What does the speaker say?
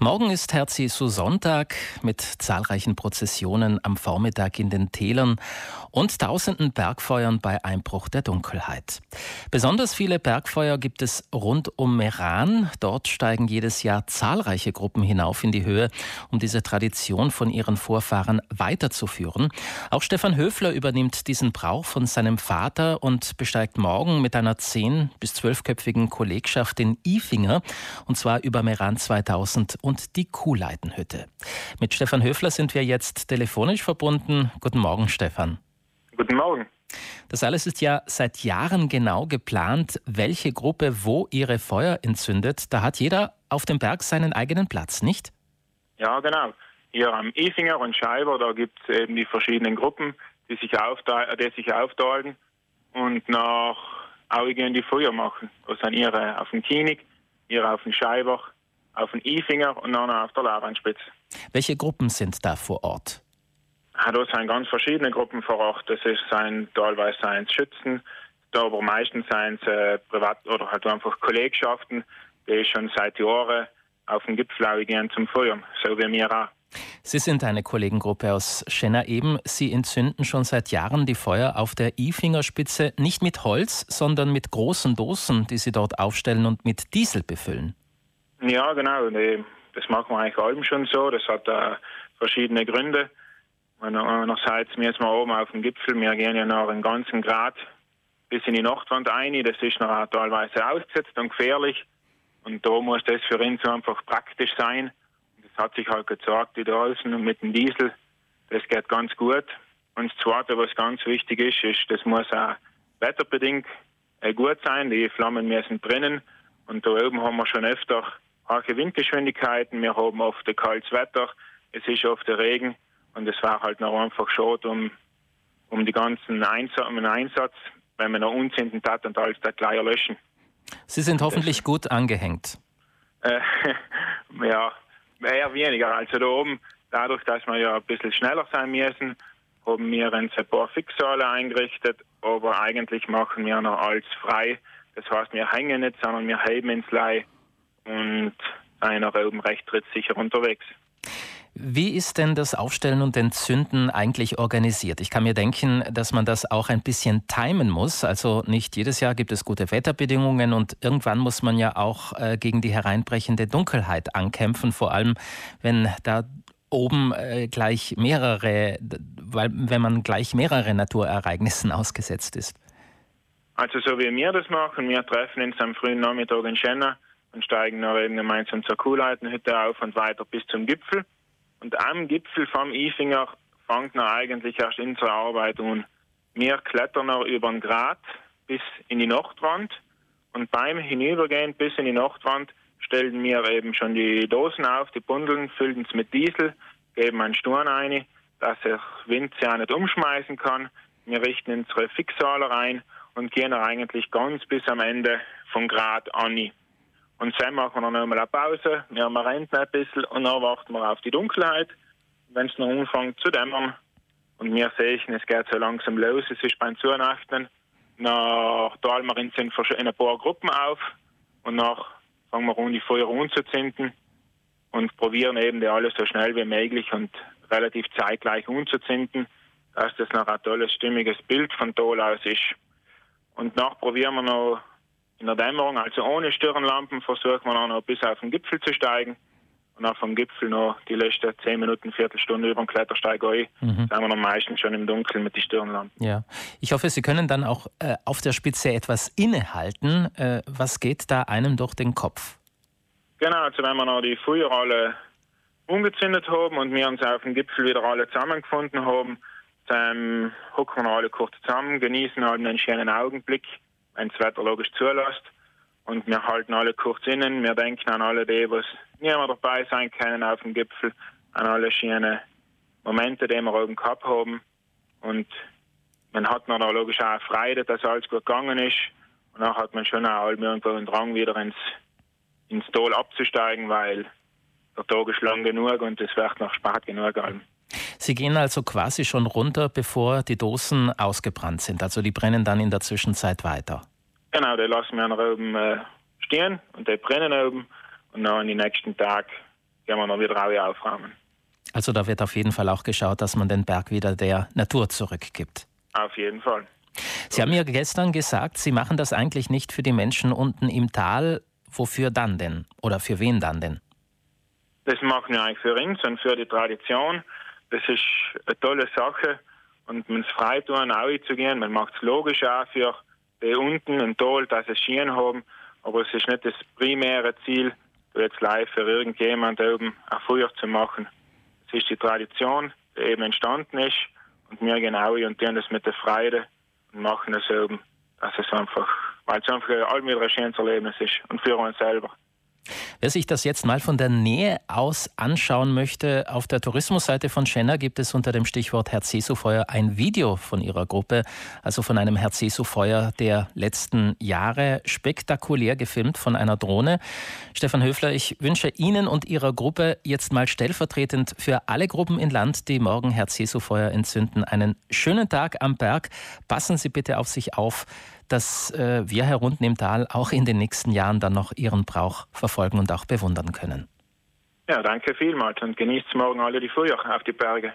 Morgen ist Herz Jesu Sonntag mit zahlreichen Prozessionen am Vormittag in den Tälern und tausenden Bergfeuern bei Einbruch der Dunkelheit. Besonders viele Bergfeuer gibt es rund um Meran. Dort steigen jedes Jahr zahlreiche Gruppen hinauf in die Höhe, um diese Tradition von ihren Vorfahren weiterzuführen. Auch Stefan Höfler übernimmt diesen Brauch von seinem Vater und besteigt morgen mit einer zehn- bis zwölfköpfigen Kollegschaft den Ifinger, und zwar über Meran 2000 und die Kuhleitenhütte. Mit Stefan Höfler sind wir jetzt telefonisch verbunden. Guten Morgen, Stefan. Guten Morgen. Das alles ist ja seit Jahren genau geplant, welche Gruppe wo ihre Feuer entzündet. Da hat jeder auf dem Berg seinen eigenen Platz, nicht? Ja, genau. Hier am Ifinger und Scheiber, da gibt es eben die verschiedenen Gruppen, die sich, die sich aufteilen und nach Augen die Feuer machen. Das sind ihre auf dem Kienig, ihre auf dem Scheiber, auf dem Ifinger und dann auf der Laurenspitze. Welche Gruppen sind da vor Ort? Ja, da sind ganz verschiedene Gruppen vor Ort. Das ist sein, teilweise es Schützen, da aber meistens seien es äh, Privat- oder halt einfach Kollegschaften, die schon seit Jahren auf dem Gipfel gehen zum Feuern, so wie wir auch. Sie sind eine Kollegengruppe aus Schenna eben. Sie entzünden schon seit Jahren die Feuer auf der I-Fingerspitze nicht mit Holz, sondern mit großen Dosen, die Sie dort aufstellen und mit Diesel befüllen. Ja, genau. Das machen wir eigentlich allem schon so. Das hat äh, verschiedene Gründe. Einerseits wir oben auf dem Gipfel, wir gehen ja noch einen ganzen Grad bis in die Nachtwand ein. Das ist noch teilweise ausgesetzt und gefährlich. Und da muss das für uns einfach praktisch sein. Das hat sich halt gezeigt, die Dolsen mit dem Diesel, das geht ganz gut. Und das Zweite, was ganz wichtig ist, ist, das muss auch wetterbedingt äh, gut sein. Die Flammen müssen brennen. Und da oben haben wir schon öfter harte Windgeschwindigkeiten. Wir haben oft kaltes Wetter. Es ist oft der Regen. Und es war halt noch einfach schade um, um die ganzen Einsatz, um den Einsatz, wenn man noch unzünden hat und alles da gleich löschen. Sie sind hoffentlich gut angehängt. Äh, ja, eher weniger. Also da oben, dadurch, dass wir ja ein bisschen schneller sein müssen, haben wir ein paar Fixale eingerichtet, aber eigentlich machen wir noch alles frei. Das heißt, wir hängen nicht, sondern wir heben ins Leih und nach oben recht trittsicher unterwegs. Wie ist denn das Aufstellen und Entzünden eigentlich organisiert? Ich kann mir denken, dass man das auch ein bisschen timen muss. Also nicht jedes Jahr gibt es gute Wetterbedingungen und irgendwann muss man ja auch äh, gegen die hereinbrechende Dunkelheit ankämpfen, vor allem wenn da oben äh, gleich mehrere, weil wenn man gleich mehrere Naturereignissen ausgesetzt ist. Also so wie wir das machen, wir treffen uns am frühen Nachmittag in Schenna und steigen noch eben gemeinsam zur Kuhleitenhütte auf und weiter bis zum Gipfel. Und am Gipfel vom Ifinger fängt noch eigentlich erst unsere Arbeit an. Wir klettern noch über den Grat bis in die Nachtwand und beim Hinübergehen bis in die Nachtwand stellen wir eben schon die Dosen auf, die Bundeln, füllen es mit Diesel, geben einen Sturm ein, dass der Wind auch nicht umschmeißen kann. Wir richten unsere Fixale rein und gehen eigentlich ganz bis am Ende vom Grat an. Und dann machen wir noch einmal eine Pause, wir haben ein bisschen und dann warten wir auf die Dunkelheit. Wenn es noch anfängt zu dämmern und wir sehen, es geht so langsam los, es ist beim Zunachten, dann teilen wir uns in ein paar Gruppen auf und dann fangen wir an, die Feuer anzuzünden und probieren eben die alles so schnell wie möglich und relativ zeitgleich anzuzünden, dass das noch ein tolles, stimmiges Bild von Tal aus ist. Und nach probieren wir noch in der Dämmerung, also ohne Stirnlampen, versuchen wir dann noch bis auf den Gipfel zu steigen. Und auch vom Gipfel noch die letzten 10 Minuten, Viertelstunde über den Klettersteig ein. Mhm. sind wir dann meistens schon im Dunkeln mit den Stirnlampen. Ja. Ich hoffe, Sie können dann auch äh, auf der Spitze etwas innehalten. Äh, was geht da einem durch den Kopf? Genau, also wenn wir noch die Feuer alle umgezündet haben und wir uns auf dem Gipfel wieder alle zusammengefunden haben, dann hocken wir alle kurz zusammen, genießen halt einen schönen Augenblick wenn das Wetter logisch zulässt. Und wir halten alle kurz innen. Wir denken an alle die, was niemand dabei sein können auf dem Gipfel, an alle schönen Momente, die wir oben gehabt haben. Und man hat auch logisch auch Freude, dass alles gut gegangen ist. Und dann hat man schon auch irgendwo einen Drang, wieder ins, ins Tal abzusteigen, weil der Tag ist lang genug und es wird noch spät genug. Allem. Sie gehen also quasi schon runter, bevor die Dosen ausgebrannt sind. Also die brennen dann in der Zwischenzeit weiter. Genau, die lassen wir nach oben äh, stehen und die brennen oben. Und dann am nächsten Tag gehen wir noch wieder alle aufräumen. Also da wird auf jeden Fall auch geschaut, dass man den Berg wieder der Natur zurückgibt. Auf jeden Fall. Sie haben ja gestern gesagt, Sie machen das eigentlich nicht für die Menschen unten im Tal. Wofür dann denn? Oder für wen dann denn? Das machen wir eigentlich für uns und für die Tradition. Das ist eine tolle Sache und man es frei tun, auch zu gehen. Man macht es logisch auch für die unten im Tal, dass sie schön haben, aber es ist nicht das primäre Ziel, jetzt live für irgendjemand oben ein Feuer zu machen. Es ist die Tradition, die eben entstanden ist und wir genau und tun das mit der Freude und machen es oben, dass es einfach, weil es einfach ein schönes Erlebnis ist und für uns selber. Wer sich das jetzt mal von der Nähe aus anschauen möchte, auf der Tourismusseite von Schenner gibt es unter dem Stichwort Herz-Jesu-Feuer ein Video von ihrer Gruppe, also von einem Herz-Jesu-Feuer der letzten Jahre, spektakulär gefilmt von einer Drohne. Stefan Höfler, ich wünsche Ihnen und Ihrer Gruppe jetzt mal stellvertretend für alle Gruppen in Land, die morgen Herz-Jesu-Feuer entzünden, einen schönen Tag am Berg. Passen Sie bitte auf sich auf dass äh, wir hier unten im Tal auch in den nächsten Jahren dann noch Ihren Brauch verfolgen und auch bewundern können. Ja, danke vielmals und genießt morgen alle die Feuer auf die Berge.